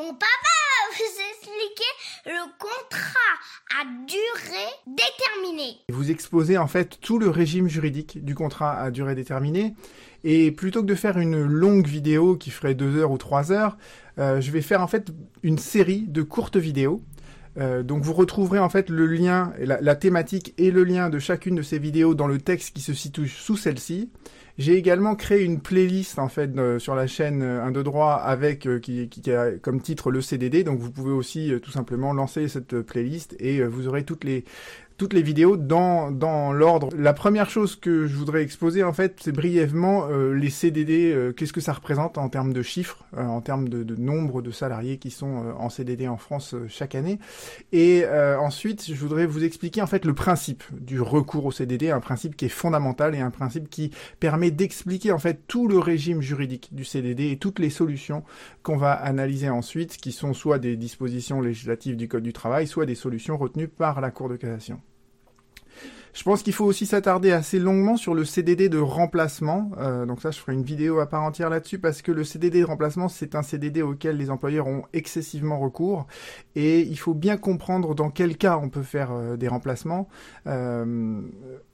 Mon papa va vous expliquer le contrat à durée déterminée. Vous exposez en fait tout le régime juridique du contrat à durée déterminée. Et plutôt que de faire une longue vidéo qui ferait deux heures ou trois heures, euh, je vais faire en fait une série de courtes vidéos. Euh, donc vous retrouverez en fait le lien, la, thématique et le lien de chacune de ces vidéos dans le texte qui se situe sous celle-ci. J'ai également créé une playlist en fait euh, sur la chaîne 1 de droit avec qui, qui, a comme titre le CDD. Donc vous pouvez aussi tout simplement lancer cette playlist et vous aurez toutes les toutes les vidéos dans, dans l'ordre. La première chose que je voudrais exposer, en fait, c'est brièvement euh, les CDD, euh, qu'est-ce que ça représente en termes de chiffres, euh, en termes de, de, nombre de salariés qui sont en CDD en France chaque année. Et ensuite, je voudrais vous expliquer, en fait, le principe du recours au CDD, un principe qui est fondamental et un principe qui permet d'expliquer, en fait, tout le régime juridique du CDD et toutes les solutions qu'on va analyser ensuite, qui sont soit des dispositions législatives du Code du travail, soit des solutions retenues par la Cour de cassation. Je pense qu'il faut aussi s'attarder assez longuement sur le CDD de remplacement. Euh, donc ça, je ferai une vidéo à part entière là-dessus parce que le CDD de remplacement, c'est un CDD auquel les employeurs ont excessivement recours et il faut bien comprendre dans quel cas on peut faire euh, des remplacements euh,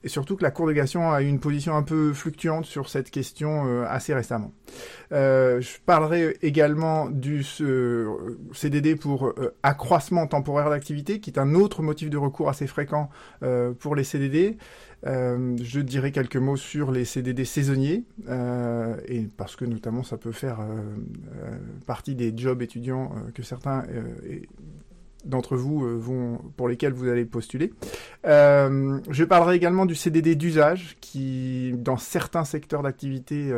et surtout que la Cour de cassation a eu une position un peu fluctuante sur cette question assez récemment. Je parlerai également du CDD pour accroissement temporaire d'activité, qui est un autre motif de recours assez fréquent pour les CDD euh, je dirais quelques mots sur les CDD saisonniers, euh, et parce que notamment ça peut faire euh, partie des jobs étudiants que certains d'entre vous vont, pour lesquels vous allez postuler. je parlerai également du CDD d'usage, qui dans certains secteurs d'activité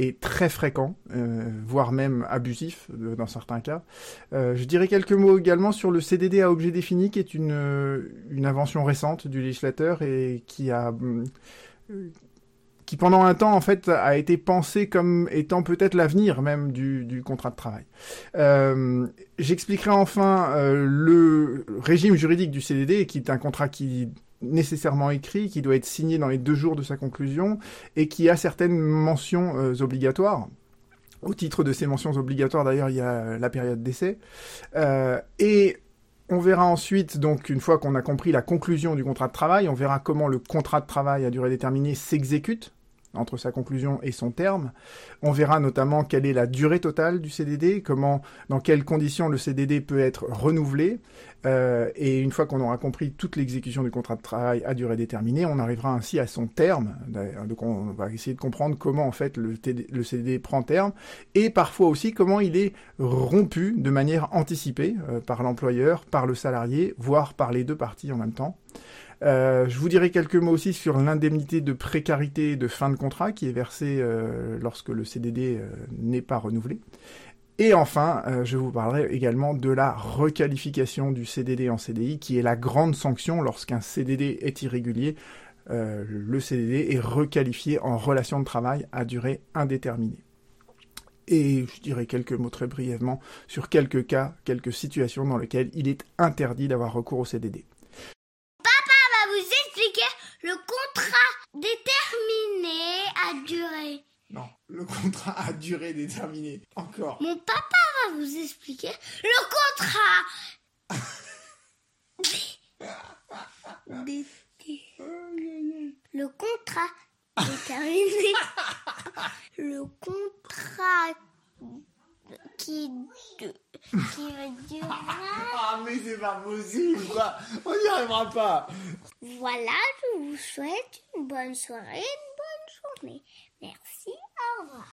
est très fréquent, euh, voire même abusif euh, dans certains cas. Euh, je dirais quelques mots également sur le CDD à objet défini, qui est une invention récente du législateur et qui a qui pendant un temps en fait a été pensé comme étant peut-être l'avenir même du, contrat de travail. Euh, J'expliquerai enfin euh, le régime juridique du CDD, qui est un contrat qui nécessairement écrit, qui doit être signé dans les deux jours de sa conclusion et qui a certaines mentions euh, obligatoires. Au titre de ces mentions obligatoires, d'ailleurs, il y a la période d'essai. Et on verra ensuite, donc, une fois qu'on a compris la conclusion du contrat de travail, on verra comment le contrat de travail à durée déterminée s'exécute entre sa conclusion et son terme. On verra notamment quelle est la durée totale du CDD, comment, dans quelles conditions le CDD peut être renouvelé. Euh, et une fois qu'on aura compris toute l'exécution du contrat de travail à durée déterminée, on arrivera ainsi à son terme. Donc on va essayer de comprendre comment en fait le, CDD prend terme et parfois aussi comment il est rompu de manière anticipée euh, par l'employeur, par le salarié, voire par les deux parties en même temps. Euh, je vous dirai quelques mots aussi sur l'indemnité de précarité de fin de contrat qui est versée euh, lorsque le CDD euh, n'est pas renouvelé. Et enfin, je vous parlerai également de la requalification du CDD en CDI, qui est la grande sanction lorsqu'un CDD est irrégulier. le CDD est requalifié en relation de travail à durée indéterminée. Et je dirai quelques mots très brièvement sur quelques cas, quelques situations dans lesquelles il est interdit d'avoir recours au CDD le contrat déterminé a duré. Non, le contrat a duré déterminé. Encore. Mon papa va vous expliquer le contrat. le contrat déterminé. le contrat qui, qui va durer. Ah, mais c'est pas possible, quoi. On n'y arrivera pas. Voilà, je vous souhaite une bonne soirée, une bonne journée. Merci, au revoir.